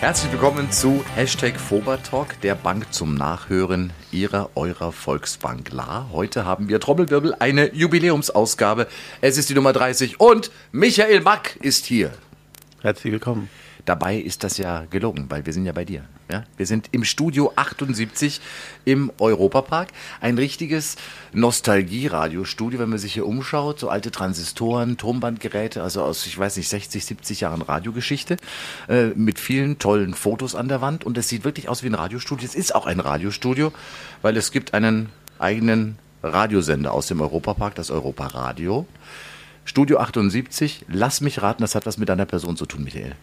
Herzlich willkommen zu Hashtag Fobertalk, der Bank zum Nachhören Ihrer, eurer Volksbank La. Heute haben wir Trommelwirbel, eine Jubiläumsausgabe. Es ist die Nummer 30 und Michael Mack ist hier. Herzlich willkommen. Dabei ist das ja gelogen, weil wir sind ja bei dir. Ja? Wir sind im Studio 78 im Europapark. Ein richtiges Nostalgie-Radiostudio, wenn man sich hier umschaut. So alte Transistoren, Tonbandgeräte, also aus, ich weiß nicht, 60, 70 Jahren Radiogeschichte. Äh, mit vielen tollen Fotos an der Wand. Und es sieht wirklich aus wie ein Radiostudio. Es ist auch ein Radiostudio, weil es gibt einen eigenen Radiosender aus dem Europapark, das Europaradio. Studio 78, lass mich raten, das hat was mit deiner Person zu tun, Michael.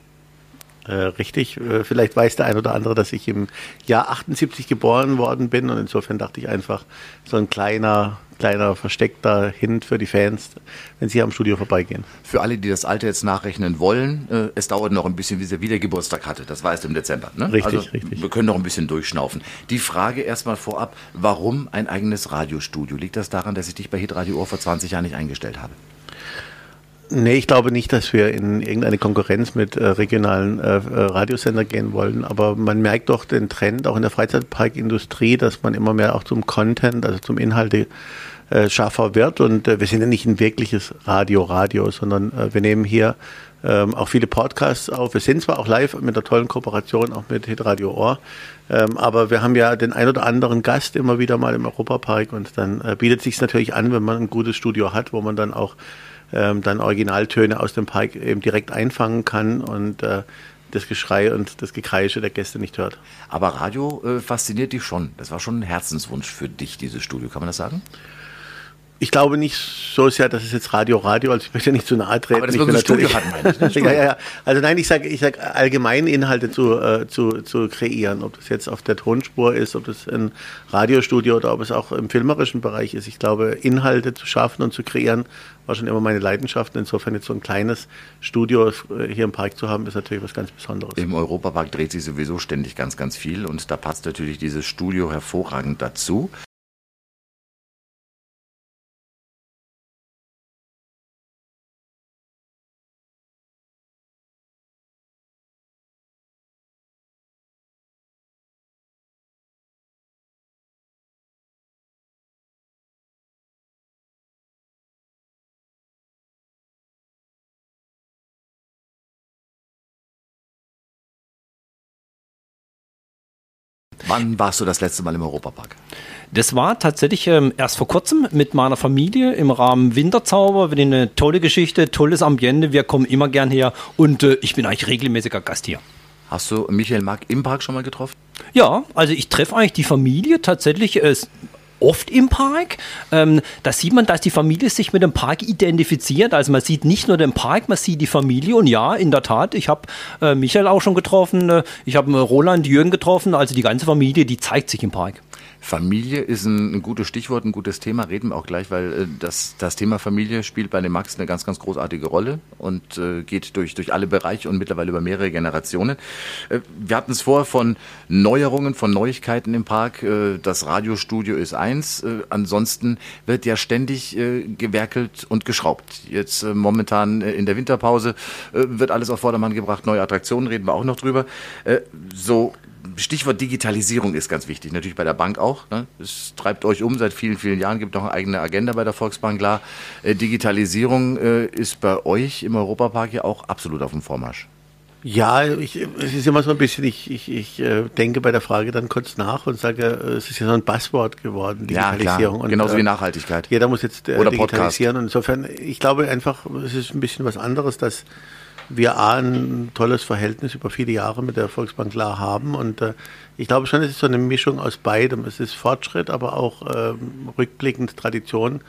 Äh, richtig, äh, vielleicht weiß der ein oder andere, dass ich im Jahr 78 geboren worden bin und insofern dachte ich einfach, so ein kleiner, kleiner versteckter Hint für die Fans, wenn sie hier am Studio vorbeigehen. Für alle, die das Alter jetzt nachrechnen wollen, äh, es dauert noch ein bisschen, bis er wieder Geburtstag hatte. Das war erst im Dezember. Ne? Richtig, also, richtig. Wir können noch ein bisschen durchschnaufen. Die Frage erstmal vorab, warum ein eigenes Radiostudio? Liegt das daran, dass ich dich bei Hitradio Ohr vor 20 Jahren nicht eingestellt habe? Nee, ich glaube nicht, dass wir in irgendeine Konkurrenz mit äh, regionalen äh, Radiosender gehen wollen, aber man merkt doch den Trend auch in der Freizeitparkindustrie, dass man immer mehr auch zum Content, also zum Inhalte äh, schaffer wird und äh, wir sind ja nicht ein wirkliches Radio-Radio, sondern äh, wir nehmen hier ähm, auch viele Podcasts auf. Wir sind zwar auch live mit der tollen Kooperation auch mit Hitradio Ohr, ähm, aber wir haben ja den ein oder anderen Gast immer wieder mal im Europapark und dann äh, bietet sich natürlich an, wenn man ein gutes Studio hat, wo man dann auch ähm, dann Originaltöne aus dem Park eben direkt einfangen kann und äh, das Geschrei und das Gekreische der Gäste nicht hört. Aber Radio äh, fasziniert dich schon. Das war schon ein Herzenswunsch für dich, dieses Studio. Kann man das sagen? Ich glaube nicht so sehr, dass es jetzt Radio Radio, also ich möchte nicht zu nahe treten. Aber das ich wir bin ein Studio natürlich- hatten, meine ich. Ne? ja, ja, ja. Also nein, ich sage ich sag allgemein Inhalte zu, äh, zu, zu kreieren, ob das jetzt auf der Tonspur ist, ob das ein Radiostudio oder ob es auch im filmerischen Bereich ist. Ich glaube, Inhalte zu schaffen und zu kreieren, war schon immer meine Leidenschaft. Insofern jetzt so ein kleines Studio äh, hier im Park zu haben, ist natürlich was ganz Besonderes. Im Europapark dreht sich sowieso ständig ganz, ganz viel und da passt natürlich dieses Studio hervorragend dazu. Wann warst du das letzte Mal im Europapark? Das war tatsächlich ähm, erst vor kurzem mit meiner Familie im Rahmen Winterzauber. Wir eine tolle Geschichte, tolles Ambiente. Wir kommen immer gern her und äh, ich bin eigentlich regelmäßiger Gast hier. Hast du Michael Mark im Park schon mal getroffen? Ja, also ich treffe eigentlich die Familie tatsächlich äh, oft im Park. Ähm, da sieht man, dass die Familie sich mit dem Park identifiziert. Also man sieht nicht nur den Park, man sieht die Familie. Und ja, in der Tat, ich habe äh, Michael auch schon getroffen. Äh, ich habe äh, Roland, Jürgen getroffen. Also die ganze Familie, die zeigt sich im Park. Familie ist ein, ein gutes Stichwort, ein gutes Thema, reden wir auch gleich, weil äh, das, das Thema Familie spielt bei dem Max eine ganz, ganz großartige Rolle und äh, geht durch, durch alle Bereiche und mittlerweile über mehrere Generationen. Äh, wir hatten es vorher von Neuerungen, von Neuigkeiten im Park. Äh, das Radiostudio ist eins. Äh, ansonsten wird ja ständig äh, gewerkelt und geschraubt. Jetzt äh, momentan äh, in der Winterpause äh, wird alles auf Vordermann gebracht. Neue Attraktionen reden wir auch noch drüber. Äh, so Stichwort Digitalisierung ist ganz wichtig, natürlich bei der Bank auch. Ne? Es treibt euch um seit vielen, vielen Jahren, gibt noch eine eigene Agenda bei der Volksbank. Klar, äh, Digitalisierung äh, ist bei euch im Europapark ja auch absolut auf dem Vormarsch. Ja, ich, es ist immer so ein bisschen, ich, ich, ich äh, denke bei der Frage dann kurz nach und sage, äh, es ist ja so ein Buzzword geworden, Digitalisierung. Und, genauso äh, wie Nachhaltigkeit. Jeder muss jetzt äh, Oder digitalisieren und insofern, ich glaube einfach, es ist ein bisschen was anderes, dass wir A, ein tolles Verhältnis über viele Jahre mit der Volksbank La haben und äh, ich glaube schon, es ist so eine Mischung aus beidem. Es ist Fortschritt, aber auch ähm, rückblickend Tradition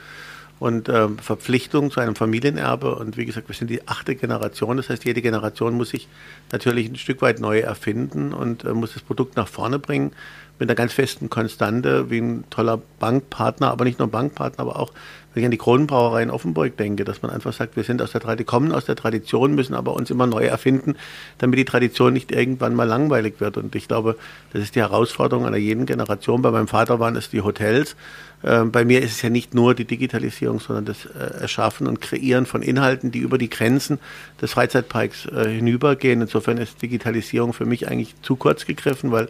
und ähm, Verpflichtung zu einem Familienerbe. Und wie gesagt, wir sind die achte Generation. Das heißt, jede Generation muss sich natürlich ein Stück weit neu erfinden und äh, muss das Produkt nach vorne bringen. Mit einer ganz festen Konstante, wie ein toller Bankpartner, aber nicht nur Bankpartner, aber auch, wenn ich an die Kronenbrauerei in Offenburg denke, dass man einfach sagt, wir sind aus der Tradition, kommen aus der Tradition, müssen aber uns immer neu erfinden, damit die Tradition nicht irgendwann mal langweilig wird. Und ich glaube, das ist die Herausforderung einer jeden Generation. Bei meinem Vater waren es die Hotels. Ähm, bei mir ist es ja nicht nur die Digitalisierung, sondern das äh, Erschaffen und Kreieren von Inhalten, die über die Grenzen des Freizeitparks äh, hinübergehen. Insofern ist Digitalisierung für mich eigentlich zu kurz gegriffen, weil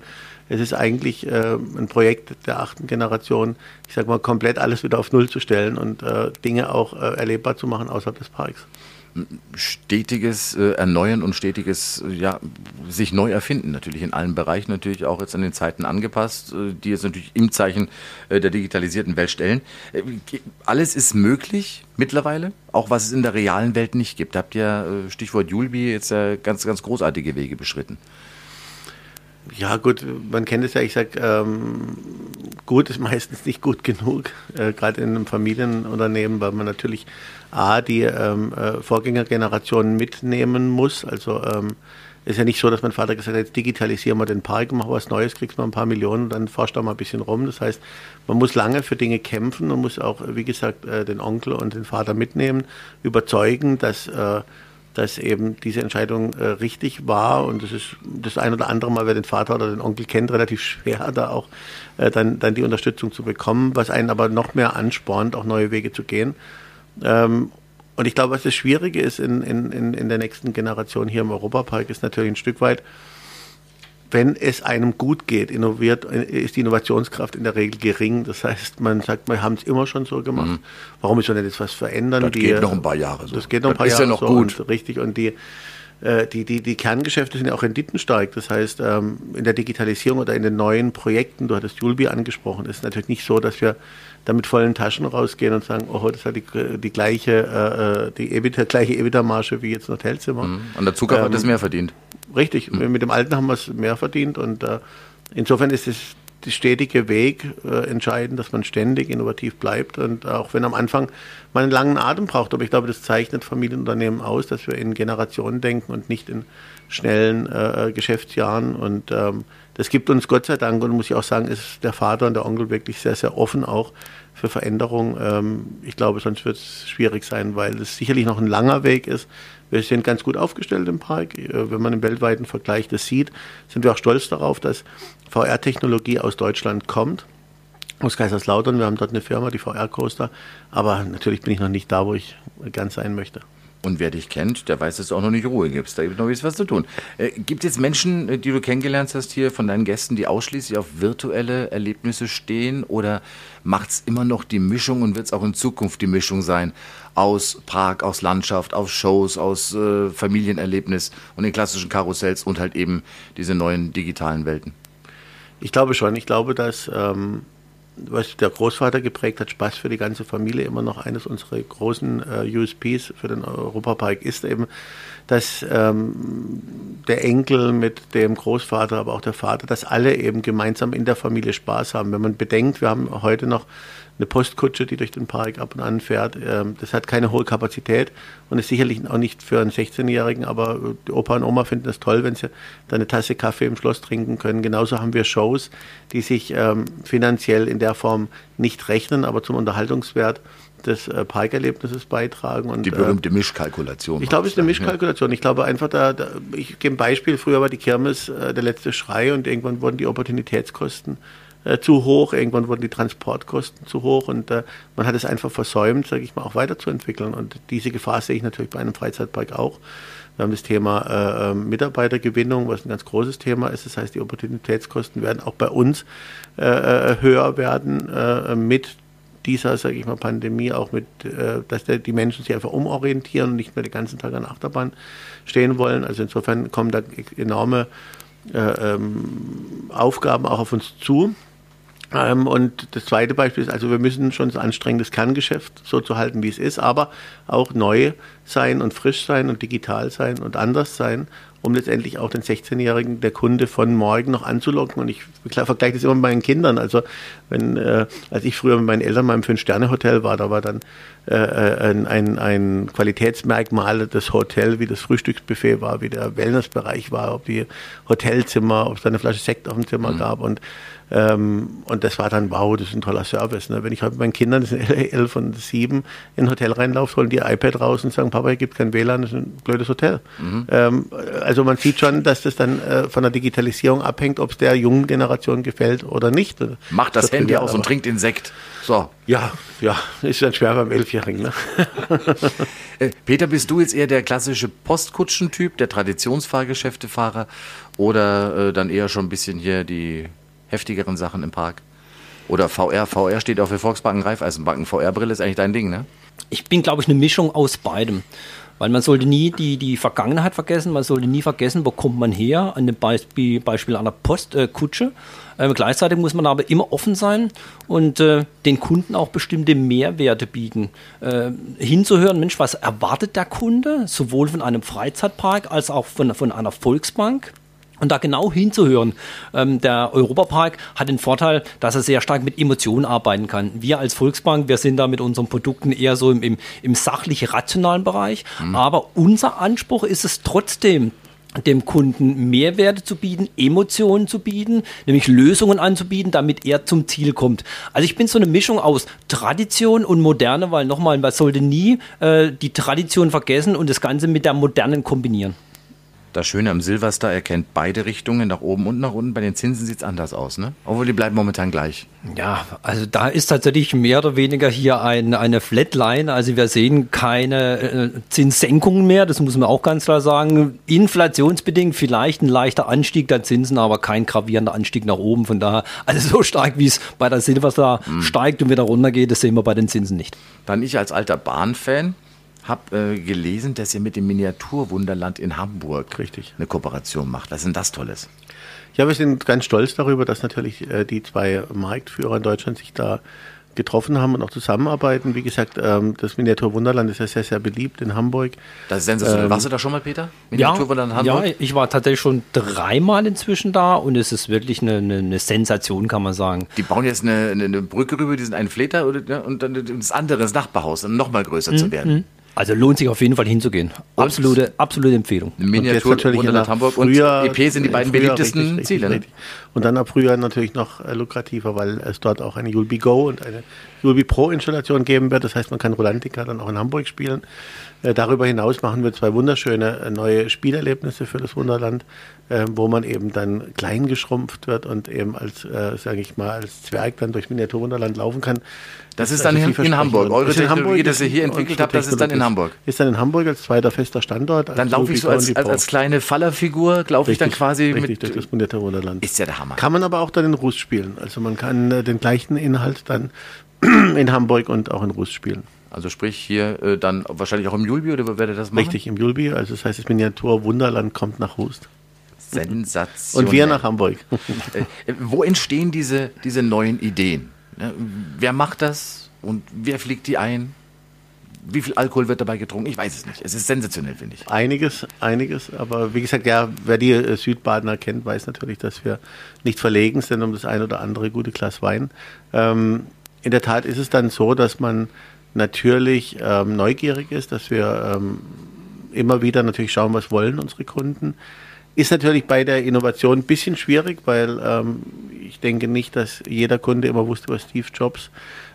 es ist eigentlich äh, ein Projekt der achten Generation, ich sage mal, komplett alles wieder auf Null zu stellen und Dinge auch erlebbar zu machen außerhalb des Parks stetiges äh, Erneuern und stetiges äh, ja, sich neu erfinden, natürlich in allen Bereichen, natürlich auch jetzt an den Zeiten angepasst, äh, die jetzt natürlich im Zeichen äh, der digitalisierten Welt stellen. Äh, alles ist möglich mittlerweile, auch was es in der realen Welt nicht gibt. Habt ihr, Stichwort Julbi, jetzt ganz, ganz großartige Wege beschritten. Ja, gut, man kennt es ja, ich sage, ähm, gut ist meistens nicht gut genug, äh, gerade in einem Familienunternehmen, weil man natürlich A, die ähm, äh, Vorgängergenerationen mitnehmen muss. Also ähm, ist ja nicht so, dass mein Vater gesagt hat, jetzt digitalisieren wir den Park, machen was Neues, kriegst mal ein paar Millionen, dann forscht da mal ein bisschen rum. Das heißt, man muss lange für Dinge kämpfen und muss auch, wie gesagt, äh, den Onkel und den Vater mitnehmen, überzeugen, dass äh, dass eben diese Entscheidung äh, richtig war und das ist das ein oder andere Mal, wer den Vater oder den Onkel kennt, relativ schwer, da auch äh, dann, dann die Unterstützung zu bekommen, was einen aber noch mehr anspornt, auch neue Wege zu gehen. Ähm, und ich glaube, was das Schwierige ist in, in, in der nächsten Generation hier im Europapark, ist natürlich ein Stück weit, wenn es einem gut geht, innoviert, ist die Innovationskraft in der Regel gering. Das heißt, man sagt, wir haben es immer schon so gemacht. Mhm. Warum ist man denn jetzt was verändern? Das die, geht noch ein paar Jahre so. Das geht noch ein paar das Jahre ist ja noch so gut. Und, richtig. Und die, äh, die, die, die Kerngeschäfte sind ja auch renditenstark. Das heißt, ähm, in der Digitalisierung oder in den neuen Projekten, du hattest Julbi angesprochen, ist es natürlich nicht so, dass wir da mit vollen Taschen rausgehen und sagen, oh, das hat die, die gleiche, äh, die EBITDA, gleiche EBITDA-Marge wie jetzt ein Hotelzimmer. Mhm. Und der Zucker ähm, hat das mehr verdient. Richtig, mhm. mit dem Alten haben wir es mehr verdient und äh, insofern ist es der stetige Weg äh, entscheidend, dass man ständig innovativ bleibt und auch wenn am Anfang man einen langen Atem braucht, aber ich glaube, das zeichnet Familienunternehmen aus, dass wir in Generationen denken und nicht in schnellen äh, Geschäftsjahren und ähm, das gibt uns Gott sei Dank und muss ich auch sagen, ist der Vater und der Onkel wirklich sehr, sehr offen auch für Veränderung. Ähm, ich glaube, sonst wird es schwierig sein, weil es sicherlich noch ein langer Weg ist. Wir sind ganz gut aufgestellt im Park. Äh, wenn man im weltweiten Vergleich das sieht, sind wir auch stolz darauf, dass VR-Technologie aus Deutschland kommt. Aus Kaiserslautern. Wir haben dort eine Firma, die VR-Coaster. Aber natürlich bin ich noch nicht da, wo ich ganz sein möchte. Und wer dich kennt, der weiß, dass du auch noch nicht Ruhe gibst. Da gibt noch was zu tun. Äh, gibt es Menschen, äh, die du kennengelernt hast hier von deinen Gästen, die ausschließlich auf virtuelle Erlebnisse stehen? Oder macht es immer noch die Mischung und wird es auch in Zukunft die Mischung sein aus Park, aus Landschaft, aus Shows, aus äh, Familienerlebnis und den klassischen Karussells und halt eben diese neuen digitalen Welten? Ich glaube schon. Ich glaube, dass ähm, was der Großvater geprägt hat, Spaß für die ganze Familie, immer noch eines unserer großen äh, USPs für den Europapark ist eben, dass ähm, der Enkel mit dem Großvater, aber auch der Vater, dass alle eben gemeinsam in der Familie Spaß haben. Wenn man bedenkt, wir haben heute noch eine Postkutsche, die durch den Park ab und an fährt. Ähm, das hat keine hohe Kapazität und ist sicherlich auch nicht für einen 16-Jährigen, aber die Opa und Oma finden es toll, wenn sie da eine Tasse Kaffee im Schloss trinken können. Genauso haben wir Shows, die sich ähm, finanziell in der Form nicht rechnen, aber zum Unterhaltungswert des äh, Parkerlebnisses beitragen. Und, die berühmte äh, Mischkalkulation. Ich glaube, es ist eine Mischkalkulation. Ich glaube einfach, da, da ich gebe ein Beispiel, früher war die Kirmes äh, der letzte Schrei und irgendwann wurden die Opportunitätskosten äh, zu hoch, irgendwann wurden die Transportkosten zu hoch und äh, man hat es einfach versäumt, sage ich mal, auch weiterzuentwickeln. Und diese Gefahr sehe ich natürlich bei einem Freizeitpark auch. Wir haben das Thema äh, ähm, Mitarbeitergewinnung, was ein ganz großes Thema ist. Das heißt, die Opportunitätskosten werden auch bei uns äh, äh höher werden äh, mit dieser, sage ich mal, Pandemie, auch mit, äh, dass die Menschen sich einfach umorientieren und nicht mehr den ganzen Tag an Achterbahn stehen wollen. Also insofern kommen da enorme äh, ähm, Aufgaben auch auf uns zu. Ähm, und das zweite Beispiel ist, also wir müssen schon das anstrengendes Kerngeschäft so zu halten, wie es ist, aber auch neu sein und frisch sein und digital sein und anders sein, um letztendlich auch den 16-Jährigen, der Kunde von morgen noch anzulocken. Und ich vergleiche das immer mit meinen Kindern. Also wenn, äh, als ich früher mit meinen Eltern mal im Fünf-Sterne-Hotel war, da war dann äh, ein, ein, ein Qualitätsmerkmal das Hotel, wie das Frühstücksbuffet war, wie der Wellnessbereich war, ob die Hotelzimmer, ob es da eine Flasche Sekt auf dem Zimmer mhm. gab. Und Ähm, und das war dann, wow, das ist ein toller Service. Ne? Wenn ich heute mit meinen Kindern, das sind elf und sieben, in ein Hotel reinlaufe, holen die iPad raus und sagen, Papa, hier gibt kein WLAN, das ist ein blödes Hotel. Mhm. Ähm, also man sieht schon, dass das dann äh, von der Digitalisierung abhängt, ob es der jungen Generation gefällt oder nicht. Macht das, das Handy aus und trinkt Insekt. So. Ja, ja, ist dann schwer beim Elfjährigen. Ne? Äh, Peter, bist du jetzt eher der klassische Postkutschentyp, der Traditionsfahrgeschäftefahrer oder äh, dann eher schon ein bisschen hier die heftigeren Sachen im Park? Oder VR, VR steht auch für Volksbanken, Raiffeisenbanken. VR-Brille ist eigentlich dein Ding, ne? Ich bin, glaube ich, eine Mischung aus beidem. Weil man sollte nie die, die Vergangenheit vergessen, man sollte nie vergessen, wo kommt man her, an dem Beispiel, Beispiel einer Postkutsche. Äh, gleichzeitig muss man aber immer offen sein und äh, den Kunden auch bestimmte Mehrwerte bieten. Äh, hinzuhören, Mensch, was erwartet der Kunde, sowohl von einem Freizeitpark als auch von, von einer Volksbank? Und da genau hinzuhören. Ähm, der Europapark hat den Vorteil, dass er sehr stark mit Emotionen arbeiten kann. Wir als Volksbank, wir sind da mit unseren Produkten eher so im, im, im sachlich-rationalen Bereich. Mhm. Aber unser Anspruch ist es trotzdem, dem Kunden Mehrwerte zu bieten, Emotionen zu bieten, nämlich Lösungen anzubieten, damit er zum Ziel kommt. Also ich bin so eine Mischung aus Tradition und Moderne, weil nochmal, man sollte nie äh, die Tradition vergessen und das Ganze mit der Modernen kombinieren. Das Schöne am Silverstar erkennt beide Richtungen, nach oben und nach unten. Bei den Zinsen sieht es anders aus, ne? Obwohl die bleiben momentan gleich. Ja, also da ist tatsächlich mehr oder weniger hier ein, eine Flatline. Also wir sehen keine äh, Zinssenkungen mehr, das muss man auch ganz klar sagen. Inflationsbedingt vielleicht ein leichter Anstieg der Zinsen, aber kein gravierender Anstieg nach oben. Von daher, also so stark wie es bei der Silverstar mhm. steigt und wieder runtergeht, das sehen wir bei den Zinsen nicht. Dann ich als alter Bahnfan habe äh, gelesen, dass ihr mit dem Miniaturwunderland in Hamburg Richtig. eine Kooperation macht. Was ist denn das Tolles? Ja, wir sind ganz stolz darüber, dass natürlich äh, die zwei Marktführer in Deutschland sich da getroffen haben und auch zusammenarbeiten. Wie gesagt, ähm, das Miniaturwunderland ist ja sehr, sehr beliebt in Hamburg. Das ist sensationell. Ähm, Warst du da schon mal, Peter? Miniaturwunderland ja, Hamburg? Ja, ich war tatsächlich schon dreimal inzwischen da und es ist wirklich eine, eine, eine Sensation, kann man sagen. Die bauen jetzt eine, eine Brücke rüber, die sind ein Fleter und dann das andere, das Nachbarhaus, um noch mal größer mhm. zu werden. Also lohnt sich auf jeden Fall hinzugehen. Absolute, absolute Empfehlung. Miniatur und natürlich Wunderland Hamburg Frühjahr, und EP sind die beiden beliebtesten richtig, Ziele. Richtig, Und dann ab Frühjahr natürlich noch äh, lukrativer, weil es dort auch eine Julbi Go und eine Julbi Pro Installation geben wird. Das heißt, man kann Rolantica dann auch in Hamburg spielen. Äh, darüber hinaus machen wir zwei wunderschöne äh, neue Spielerlebnisse für das Wunderland, wo man eben dann klein geschrumpft wird und eben als, sage ich mal, als Zwerg dann durch Miniaturwunderland laufen kann. Das ist dann in, in Hamburg. Eure Technologie, Hamburg, das ihr hier entwickelt habt, das ist dann in Hamburg. Ist dann in Hamburg als zweiter fester Standort. Dann laufe ich so als, als, als kleine Fallerfigur, laufe ich dann quasi richtig, mit... durch das Monitor Wunderland. Ist ja der Hammer. Kann man aber auch dann in Russ spielen. Also man kann äh, den gleichen Inhalt dann in Hamburg und auch in Russ spielen. Also sprich hier äh, dann wahrscheinlich auch im Julbi oder ihr das machen? Richtig, im Julbi. Also das heißt, das Miniatur Wunderland kommt nach Rust. Sensation. Und wir nach Hamburg. äh, wo entstehen diese, diese neuen Ideen? Ne, wer macht das? Und wer fliegt die ein? Wie viel Alkohol wird dabei getrunken? Ich weiß es nicht. Es ist sensationell, finde ich. Einiges, einiges. Aber wie gesagt, ja, wer die äh, Südbadener kennt, weiß natürlich, dass wir nicht verlegen sind um das ein oder andere gute Glas Wein. Ähm, in der Tat ist es dann so, dass man natürlich ähm, neugierig ist, dass wir ähm, immer wieder natürlich schauen, was wollen unsere Kunden. Ist natürlich bei der Innovation ein bisschen schwierig, weil ähm, ich denke nicht, dass jeder Kunde immer wusste, was Steve Jobs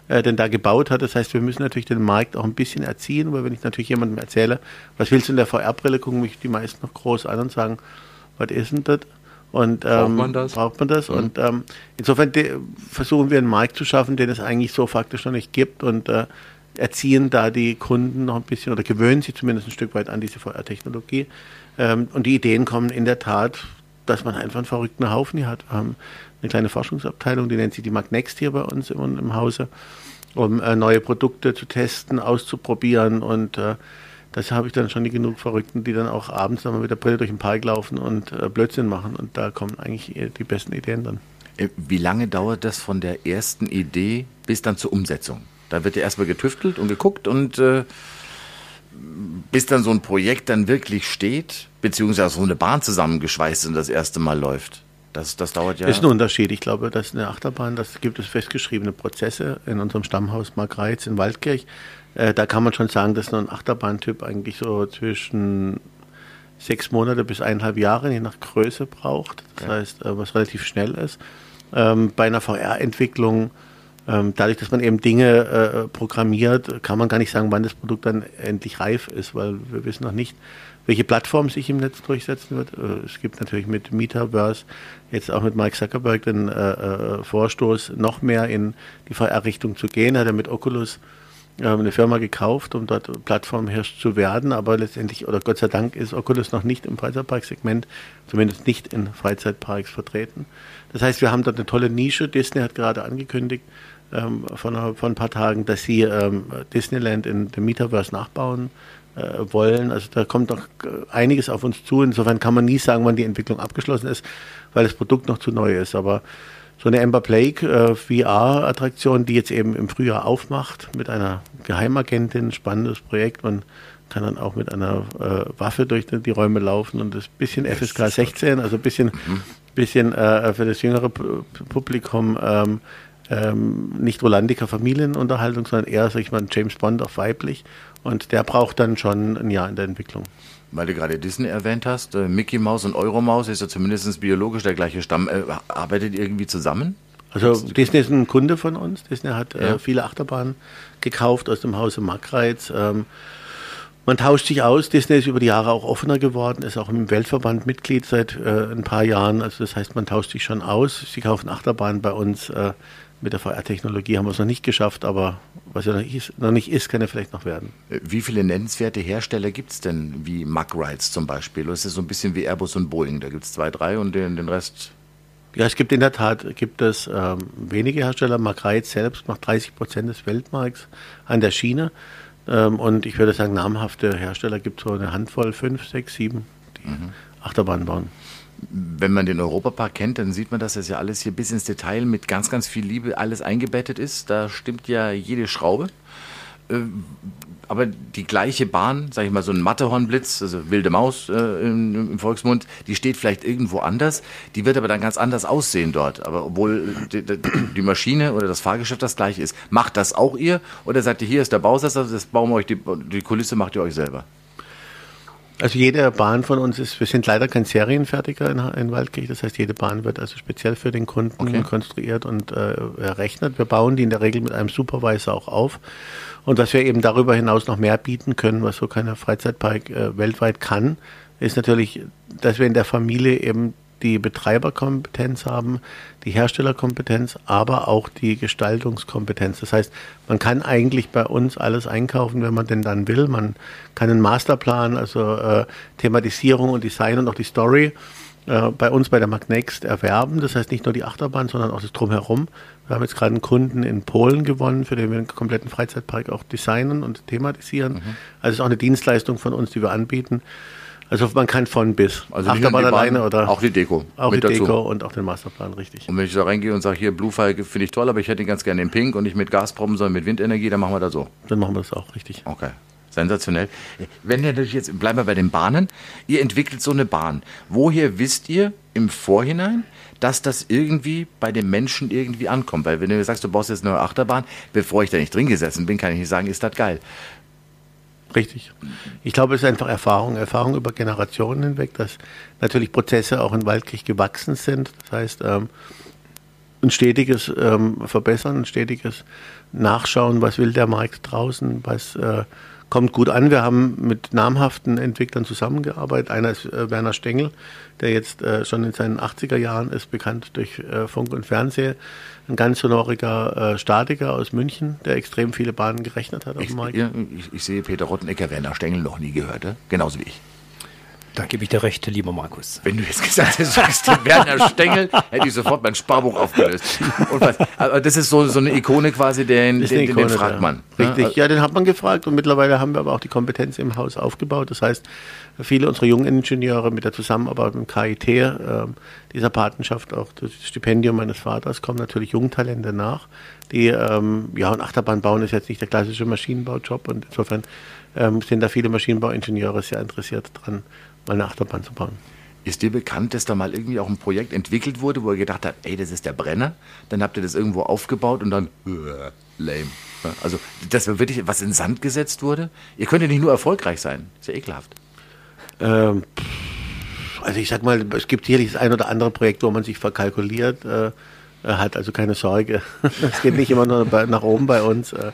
äh, denn da gebaut hat. Das heißt, wir müssen natürlich den Markt auch ein bisschen erziehen, weil wenn ich natürlich jemandem erzähle, was willst du in der VR-Brille, gucken mich die meisten noch groß an und sagen, was ist denn das? Und, ähm, braucht man das? Braucht man das? Mhm. Und ähm, insofern versuchen wir einen Markt zu schaffen, den es eigentlich so faktisch noch nicht gibt und äh, erziehen da die Kunden noch ein bisschen oder gewöhnen sie zumindest ein Stück weit an diese VR-Technologie. Ähm, und die Ideen kommen in der Tat, dass man einfach einen verrückten Haufen hier hat. Wir haben eine kleine Forschungsabteilung, die nennt sich die Magnext hier bei uns im, im Hause, um äh, neue Produkte zu testen, auszuprobieren und äh, das habe ich dann schon die genug Verrückten, die dann auch abends nochmal mit der Brille durch den Park laufen und äh, Blödsinn machen und da kommen eigentlich die besten Ideen dann. Wie lange dauert das von der ersten Idee bis dann zur Umsetzung? Da wird ja erstmal getüftelt und geguckt und äh, bis dann so ein Projekt dann wirklich steht, beziehungsweise so eine Bahn zusammengeschweißt und das erste Mal läuft. Das, das dauert ja. Ist ein Unterschied. Ich glaube, dass eine Achterbahn, das gibt es festgeschriebene Prozesse in unserem Stammhaus Margreiz in Waldkirch. Äh, da kann man schon sagen, dass ein Achterbahntyp eigentlich so zwischen sechs Monate bis eineinhalb Jahre, je nach Größe, braucht. Das ja. heißt, äh, was relativ schnell ist. Ähm, bei einer VR-Entwicklung, ähm, dadurch, dass man eben Dinge äh, programmiert, kann man gar nicht sagen, wann das Produkt dann endlich reif ist, weil wir wissen noch nicht, welche Plattform sich im Netz durchsetzen wird. Äh, es gibt natürlich mit Metaverse jetzt auch mit Mike Zuckerberg den äh, äh Vorstoß, noch mehr in die VR-Richtung zu gehen. Hat er mit Oculus äh, eine Firma gekauft, um dort Plattformhirsch zu werden, aber letztendlich, oder Gott sei Dank, ist Oculus noch nicht im Freizeitparksegment, zumindest nicht in Freizeitparks vertreten. Das heißt, wir haben dort eine tolle Nische. Disney hat gerade angekündigt, ähm, von, von ein paar Tagen, dass sie ähm, Disneyland in dem Metaverse nachbauen äh, wollen. Also da kommt noch einiges auf uns zu. Insofern kann man nie sagen, wann die Entwicklung abgeschlossen ist, weil das Produkt noch zu neu ist. Aber so eine Amber Blake äh, VR-Attraktion, die jetzt eben im Frühjahr aufmacht mit einer Geheimagentin, spannendes Projekt. Man kann dann auch mit einer äh, Waffe durch die, die, Räume laufen und das bisschen FSK 16, also ein bisschen, mhm. bisschen äh, für das jüngere Publikum ähm, ähm, nicht Rolandiker Familienunterhaltung, sondern eher, sag ich mal, James Bond auf weiblich. Und der braucht dann schon ein Jahr in der Entwicklung. Weil du gerade Disney erwähnt hast, äh, Mickey Mouse und Euromaus ist ja zumindest biologisch der gleiche Stamm. Äh, arbeitet irgendwie zusammen? Also Disney ist ein Kunde von uns. Disney hat äh, ja. äh, viele Achterbahnen gekauft aus dem Hause Markreiz. Ähm, man tauscht sich aus. Disney ist über die Jahre auch offener geworden, ist auch im Weltverband Mitglied seit äh, ein paar Jahren. Also das heißt, man tauscht sich schon aus. Sie kaufen Achterbahnen bei uns. Äh, mit der VR-Technologie haben wir es noch nicht geschafft, aber was ja noch, ist, noch nicht ist, kann ja vielleicht noch werden. Wie viele nennenswerte Hersteller gibt es denn, wie Rides zum Beispiel? Oder ist es so ein bisschen wie Airbus und Boeing? Da gibt es zwei, drei und den, den Rest ja, es gibt in der Tat gibt es ähm, wenige Hersteller. Rides selbst macht 30 Prozent des Weltmarkts an der Schiene. Ähm, und ich würde sagen, namhafte Hersteller gibt es so eine Handvoll, fünf, sechs, sieben, die mhm. Achterbahnen bauen wenn man den Europapark kennt, dann sieht man, dass das ja alles hier bis ins Detail mit ganz, ganz viel Liebe alles eingebettet ist. Da stimmt ja jede Schraube. Äh, aber die gleiche Bahn, sage ich mal, so ein Mattehornblitz, also wilde Maus äh, im, Volksmund, die steht vielleicht irgendwo anders, die wird aber dann ganz anders aussehen dort. Aber obwohl die, die Maschine oder das Fahrgeschäft das gleiche ist. Macht das auch ihr? Oder sagt ihr, hier ist der Bausatz, also das bauen wir euch, die, die Kulisse macht ihr euch selber? Also jede Bahn von uns ist, wir sind leider kein Serienfertiger in, in Waldkirch, das heißt jede Bahn wird also speziell für den Kunden okay. konstruiert und äh, errechnet. Wir bauen die in der Regel mit einem Supervisor auch auf. Und was wir eben darüber hinaus noch mehr bieten können, was so keine Freizeitpark äh, weltweit kann, ist natürlich, dass wir in der Familie eben die Betreiberkompetenz haben, die Herstellerkompetenz, aber auch die Gestaltungskompetenz. Das heißt, man kann eigentlich bei uns alles einkaufen, wenn man denn dann will. Man kann einen Masterplan, also äh, Thematisierung und Design und auch die Story äh, bei uns bei der Magnext erwerben. Das heißt nicht nur die Achterbahn, sondern auch das Drumherum. Wir haben jetzt gerade einen Kunden in Polen gewonnen, für den wir einen kompletten Freizeitpark auch designen und thematisieren. Mhm. Also es ist auch eine Dienstleistung von uns, die wir anbieten. Also man kann von bis. Also Achterbahn alleine oder? Auch die Deko. Auch die dazu. Deko und auch den Masterplan, richtig. Und wenn ich da reingehe und sage, hier Bluefire finde ich toll, aber ich hätte ihn ganz gerne in Pink und nicht mit Gazprom, sondern mit Windenergie, dann machen wir das so. Dann machen wir das auch, richtig. Okay. Sensationell. Wenn ihr natürlich jetzt, bleiben wir bei den Bahnen, ihr entwickelt so eine Bahn. Woher wisst ihr im Vorhinein, dass das irgendwie bei den Menschen irgendwie ankommt? Weil wenn du sagst, du baust jetzt eine Achterbahn, bevor ich da nicht drin gesessen bin, kann ich nicht sagen, ist das geil. Richtig. Ich glaube, es ist einfach Erfahrung, Erfahrung über Generationen hinweg, dass natürlich Prozesse auch in Waldkirch gewachsen sind. Das heißt, ähm, ein stetiges ähm, Verbessern, ein stetiges Nachschauen, was will der Markt draußen, was äh, kommt gut an. Wir haben mit namhaften Entwicklern zusammengearbeitet. Einer ist äh, Werner Stengel, der jetzt äh, schon in seinen 80er Jahren ist, bekannt durch äh, Funk und Fernsehen. Ein ganz honoriger äh, Statiker aus München, der extrem viele Bahnen gerechnet hat auf dem Markt. Ich, ich, sehe Peter Rottenecker, Werner Stengel noch nie gehört, genauso wie ich. Da gebe ich dir recht, lieber Markus. Wenn du jetzt gesagt hättest, den Werner Stengel, hätte ich sofort mein Sparbuch aufgelöst. Was, aber das ist so, so eine Ikone quasi, den, den, Ikone, den fragt man. Ja. Richtig, ja, den hat man gefragt und mittlerweile haben wir aber auch die Kompetenz im Haus aufgebaut. Das heißt, viele unserer jungen Ingenieure mit der Zusammenarbeit mit dem KIT, äh, dieser Patenschaft, auch das Stipendium meines Vaters, kommen natürlich Jungtalente nach. Die, ähm, ja, und Achterbahn bauen ist jetzt nicht der klassische Maschinenbaujob und insofern ähm, sind da viele Maschinenbauingenieure sehr interessiert dran mal eine Achterbahn zu bauen. Ist dir bekannt, dass da mal irgendwie auch ein Projekt entwickelt wurde, wo ihr gedacht habt, ey, das ist der Brenner? Dann habt ihr das irgendwo aufgebaut und dann, äh, lame. Also, dass wirklich was in Sand gesetzt wurde? Ihr könnt ja nicht nur erfolgreich sein. Ist ja ekelhaft. Ähm, also ich sag mal, es gibt sicherlich das ein oder andere Projekt, wo man sich verkalkuliert. Äh, äh, hat. Also keine Sorge. Es geht nicht immer nur nach oben bei uns. Äh,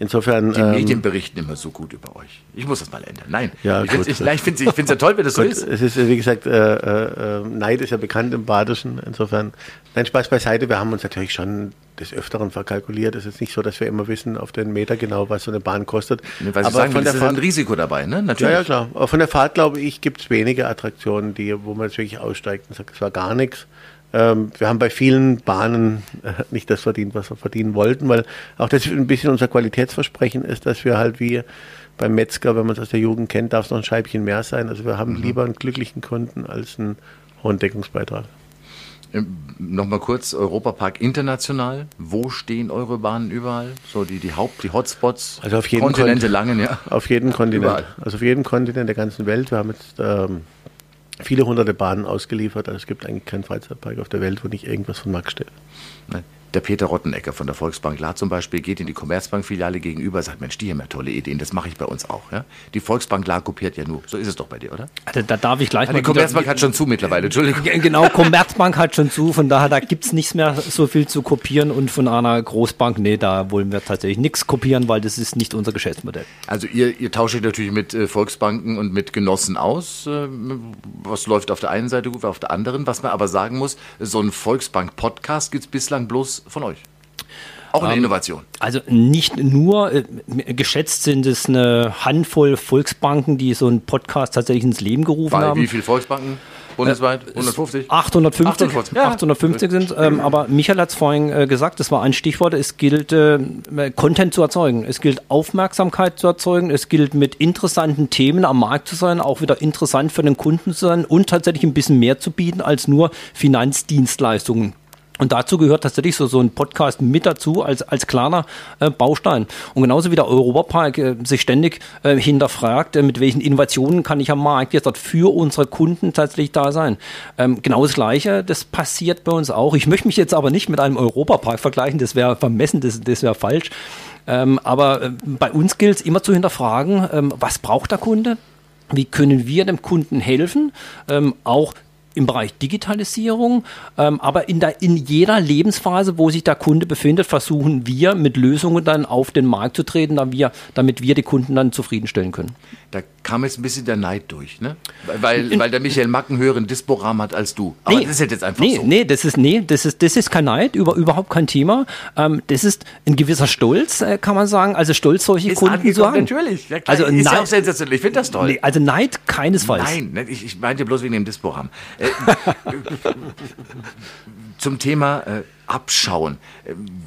insofern. Die Medien ähm, berichten immer so gut über euch. Ich muss das mal ändern. Nein. Ja, ich finde es ja toll, wenn das so ist. Es ist, wie gesagt, äh, äh, Neid ist ja bekannt im Badischen. Insofern, nein, Spaß beiseite. Wir haben uns natürlich schon des Öfteren verkalkuliert. Es ist nicht so, dass wir immer wissen auf den Meter genau, was so eine Bahn kostet. Nee, weil Sie sagen, von der Fahrt, ein Risiko dabei, ne? Natürlich. Ja, ja, klar. Aber von der Fahrt, glaube ich, gibt es wenige Attraktionen, die, wo man jetzt wirklich aussteigt und sagt, es war gar nichts. Ähm, wir haben bei vielen Bahnen äh, nicht das verdient, was wir verdienen wollten, weil auch das ein bisschen unser Qualitätsversprechen ist, dass wir halt wie beim Metzger, wenn man es aus der Jugend kennt, darf es noch ein Scheibchen mehr sein. Also wir haben mhm. lieber einen glücklichen Kunden als einen hohen Deckungsbeitrag. Ähm, Nochmal kurz, Europapark international. Wo stehen eure Bahnen überall? So die, die Haupt-, die Hotspots? Also auf jedem Kontinente Kontinent, Langen, ja. Auf jedem Kontinent. Überall. Also auf jedem Kontinent der ganzen Welt. Wir haben jetzt ähm, viele hunderte Bahnen ausgeliefert. Also es gibt eigentlich keinen Freizeitpark auf der Welt, wo nicht irgendwas von Max steht. Nein. Der Peter Rottenecker von der Volksbank La zum Beispiel geht in die Commerzbank-Filiale gegenüber und sagt, Mensch, die haben ja tolle Ideen, das mache ich bei uns auch. Ja? Die Volksbank La kopiert ja nur. So ist es doch bei dir, oder? Also, da darf ich gleich also mal... Die Commerzbank hat schon zu mittlerweile, Entschuldigung. Genau, Commerzbank hat schon zu, von daher, da gibt es nichts mehr so viel zu kopieren und von einer Großbank, nee, da wollen wir tatsächlich nichts kopieren, weil das ist nicht unser Geschäftsmodell. Also ihr, ihr tauscht euch natürlich mit äh, Volksbanken und mit Genossen aus. Äh, was läuft auf der einen Seite gut, auf der anderen. Was man aber sagen muss, so ein Volksbank-Podcast gibt es bislang bloß von euch. Auch eine ähm, Innovation. Also nicht nur, äh, geschätzt sind es eine Handvoll Volksbanken, die so einen Podcast tatsächlich ins Leben gerufen Bei haben. Wie viele Volksbanken? Bundesweit? 150? 850, 850, ja. 850 sind ähm, aber Michael hat es vorhin äh, gesagt, das war ein Stichwort, es gilt äh, Content zu erzeugen, es gilt Aufmerksamkeit zu erzeugen, es gilt mit interessanten Themen am Markt zu sein, auch wieder interessant für den Kunden zu sein und tatsächlich ein bisschen mehr zu bieten als nur Finanzdienstleistungen. Und dazu gehört tatsächlich so, so ein Podcast mit dazu als, als kleiner äh, Baustein. Und genauso wie der Europapark äh, sich ständig äh, hinterfragt, äh, mit welchen Innovationen kann ich am Markt jetzt für unsere Kunden tatsächlich da sein. Ähm, genau das Gleiche, das passiert bei uns auch. Ich möchte mich jetzt aber nicht mit einem Europapark vergleichen, das wäre vermessen, das, das wäre falsch. Ähm, aber äh, bei uns gilt es immer zu hinterfragen, ähm, was braucht der Kunde? Wie können wir dem Kunden helfen? Ähm, auch im Bereich Digitalisierung, ähm, aber in, der, in jeder Lebensphase, wo sich der Kunde befindet, versuchen wir mit Lösungen dann auf den Markt zu treten, damit wir, damit wir die Kunden dann zufriedenstellen können. Da kam jetzt ein bisschen der Neid durch, ne? Weil, weil der Michael Macken höheren Disporam hat als du. Aber nee, das ist jetzt einfach nee, so. Nee, das ist, nee, das ist, das ist kein Neid, über, überhaupt kein Thema. Ähm, das ist ein gewisser Stolz, äh, kann man sagen. Also stolz, solche ist Kunden zu haben. Natürlich. Ja, also ist Neid, ja auch sensationell. Ich finde das toll. Nee, also Neid keinesfalls. Nein, ne, ich, ich meinte bloß wegen dem Disporam. Äh, zum Thema äh, Abschauen.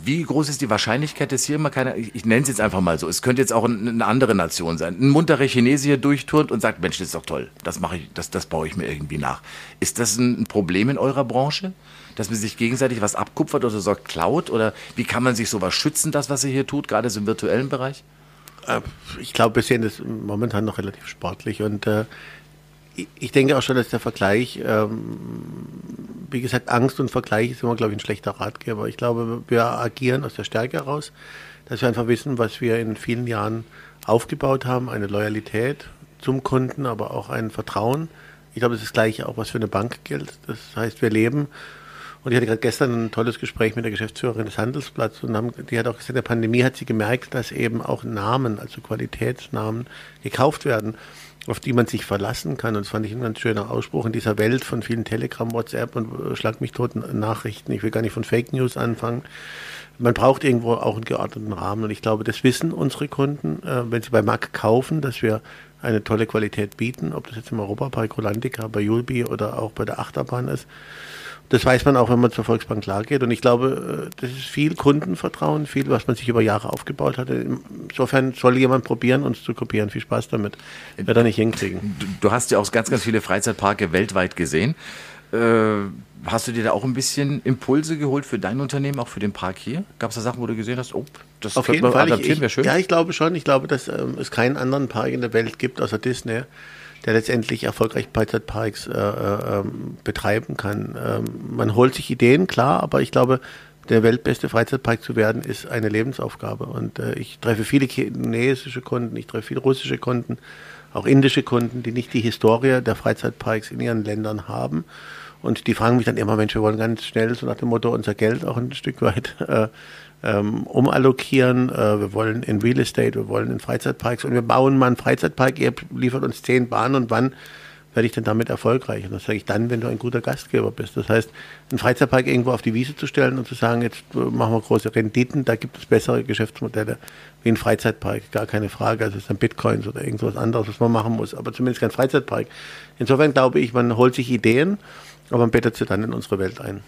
Wie groß ist die Wahrscheinlichkeit, dass hier immer keiner, ich, ich nenne es jetzt einfach mal so, es könnte jetzt auch eine, eine andere Nation sein, ein munterer Chinese hier durchturnt und sagt, Mensch, das ist doch toll, das mache ich, das, das baue ich mir irgendwie nach. Ist das ein, ein Problem in eurer Branche? Dass man sich gegenseitig was abkupfert oder so klaut? Oder wie kann man sich sowas schützen, das, was ihr hier tut, gerade so im virtuellen Bereich? Äh, ich glaube, wir sehen das momentan noch relativ sportlich und äh, ich denke auch schon, dass der Vergleich, ähm, wie gesagt, Angst und Vergleich ist immer, glaube ich, ein schlechter Ratgeber. Ich glaube, wir agieren aus der Stärke heraus, dass wir einfach wissen, was wir in vielen Jahren aufgebaut haben, eine Loyalität zum Kunden, aber auch ein Vertrauen. Ich glaube, das ist gleich auch, was für eine Bank gilt. Das heißt, wir leben. Und ich hatte gerade gestern ein tolles Gespräch mit der Geschäftsführerin des Handelsblatts und haben, die hat auch gesagt, in der Pandemie hat sie gemerkt, dass eben auch Namen, also Qualitätsnamen, gekauft werden auf die man sich verlassen kann. Und das fand ich ein ganz schöner Ausspruch in dieser Welt von vielen Telegram, WhatsApp und äh, Schlag mich tot Nachrichten. Ich will gar nicht von Fake News anfangen. Man braucht irgendwo auch einen geordneten Rahmen. Und ich glaube, das wissen unsere Kunden, äh, wenn sie bei Mac kaufen, dass wir eine tolle Qualität bieten, ob das jetzt im Europapark Rolandica, bei Julbi oder auch bei der Achterbahn ist. Das weiß man auch, wenn man zur Volksbank klar geht. Und ich glaube, äh, das ist viel Kundenvertrauen, viel, was man sich über Jahre aufgebaut hat. Insofern soll jemand probieren, uns zu kopieren. Viel Spaß damit. Wird er nicht hinkriegen. Du, du hast ja auch ganz, ganz viele Freizeitparke weltweit gesehen. Äh, hast du dir da auch ein bisschen Impulse geholt für dein Unternehmen, auch für den Park hier? Gab es da Sachen, wo du gesehen hast, oh, das Auf jeden Fall. adaptieren, wäre schön? Ja, ich glaube schon. Ich glaube, dass ähm, es keinen anderen Park in der Welt gibt, außer Disney, der letztendlich erfolgreich Freizeitparks äh, äh, ähm, betreiben kann. Ähm, man holt sich Ideen, klar, aber ich glaube, der weltbeste Freizeitpark zu werden, ist eine Lebensaufgabe. Und äh, ich treffe viele chinesische Kunden, ich treffe viele russische Kunden, auch indische Kunden, die nicht die Historie der Freizeitparks in ihren Ländern haben. Und die fragen mich dann immer, Mensch, wir wollen ganz schnell, so nach dem Motto, unser Geld auch ein Stück weit äh, ähm, umallokieren. Äh, wir wollen in Real Estate, wir wollen in Freizeitparks und wir bauen mal einen Freizeitpark, ihr liefert uns zehn Bahnen und wann werde ich denn damit erfolgreich? Und das sage ich dann, wenn du ein guter Gastgeber bist. Das heißt, einen Freizeitpark irgendwo auf die Wiese zu stellen und zu sagen, jetzt machen wir große Renditen, da gibt es bessere Geschäftsmodelle wie ein Freizeitpark, gar keine Frage. Also es dann Bitcoins oder irgendwas anderes, was man machen muss, aber zumindest kein Freizeitpark. Insofern glaube ich, man holt sich Ideen, aber man bettet sie dann in unsere Welt ein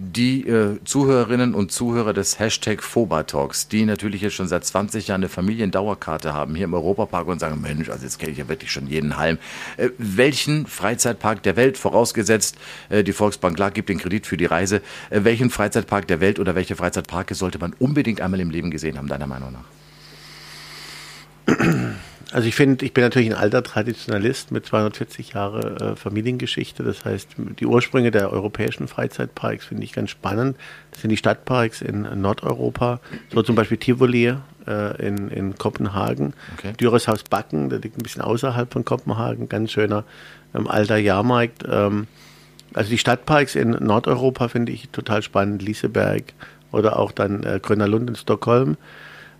die äh, Zuhörerinnen und Zuhörer des Hashtag Foba-Talks, die natürlich jetzt schon seit 20 Jahren eine Familiendauerkarte haben hier im Europapark und sagen, Mensch, also jetzt kenne ich ja wirklich schon jeden Halm. Äh, welchen Freizeitpark der Welt, vorausgesetzt äh, die Volksbank Lag gibt den Kredit für die Reise, äh, welchen Freizeitpark der Welt oder welche Freizeitparke sollte man unbedingt einmal im Leben gesehen haben, deiner Meinung nach? Also ich finde, ich bin natürlich ein alter Traditionalist mit 240 Jahre äh, Familiengeschichte. Das heißt, die Ursprünge der europäischen Freizeitparks finde ich ganz spannend. Das sind die Stadtparks in Nordeuropa, so zum Beispiel Tivoli äh, in, in Kopenhagen, okay. Düreshaus Backen, der liegt ein bisschen außerhalb von Kopenhagen, ganz schöner ähm, alter Jahrmarkt. Ähm, also die Stadtparks in Nordeuropa finde ich total spannend, Lieseberg oder auch dann äh, Lund in Stockholm.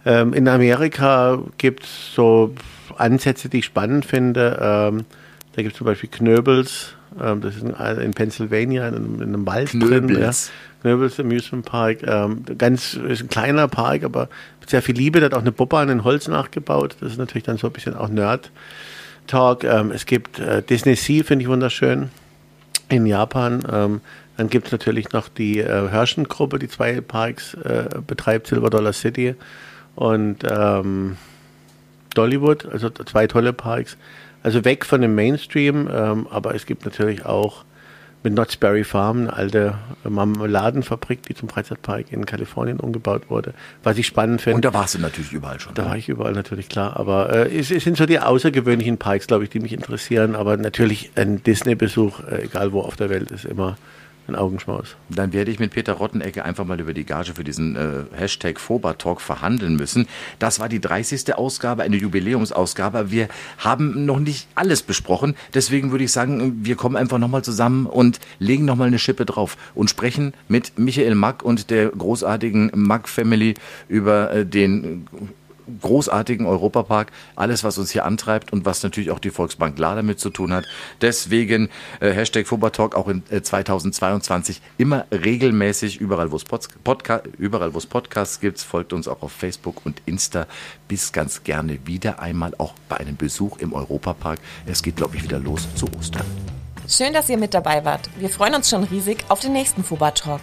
Ähm, in Amerika gibt es so Ansätze, die ich spannend finde. Ähm, da gibt es zum Beispiel Knöbels, ähm, das ist in, in Pennsylvania, in, in, einem Wald Knöbels. drin. Ja. Knöbels Amusement Park. Ähm, ganz ist ein kleiner Park, aber mit sehr viel Liebe. Der hat auch eine Bobbahn in Holz nachgebaut. Das ist natürlich dann so ein bisschen auch Nerd-Talk. Ähm, es gibt äh, Disney Sea, finde ich wunderschön, in Japan. Ähm, dann gibt es natürlich noch die äh, Herschen-Gruppe, die zwei Parks äh, betreibt, Silver Dollar City und ähm, Dollywood, also zwei tolle Parks. Also weg von dem Mainstream, ähm, aber es gibt natürlich auch mit Knott's Berry Farm, eine alte Marmeladenfabrik, die zum Freizeitpark in Kalifornien umgebaut wurde, was ich spannend finde. Und da warst du natürlich überall schon. Da war ich überall natürlich, klar. Aber äh, es, es, sind so die außergewöhnlichen Parks, glaube ich, die mich interessieren. Aber natürlich ein Disney-Besuch, äh, egal wo auf der Welt, ist immer ein Augenschmaus. Dann werde ich mit Peter Rottenecke einfach mal über die Gage für diesen äh, Hashtag Foba-Talk verhandeln müssen. Das war die 30. Ausgabe, eine Jubiläumsausgabe. Wir haben noch nicht alles besprochen. Deswegen würde ich sagen, wir kommen einfach nochmal zusammen und legen nochmal eine Schippe drauf und sprechen mit Michael Mack und der großartigen Mack Family über äh, den großartigen Europapark, alles, was uns hier antreibt und was natürlich auch die Volksbank La damit zu tun hat. Deswegen äh, Hashtag Fobertalk auch in äh, 2022 immer regelmäßig überall, wo es Podca wo es Podcasts gibt, folgt uns auch auf Facebook und Insta. Bis ganz gerne wieder einmal auch bei einem Besuch im Europapark. Es geht, glaube ich, wieder los zu Ostern. Schön, dass ihr mit dabei wart. Wir freuen uns schon riesig auf den nächsten Fuba Talk.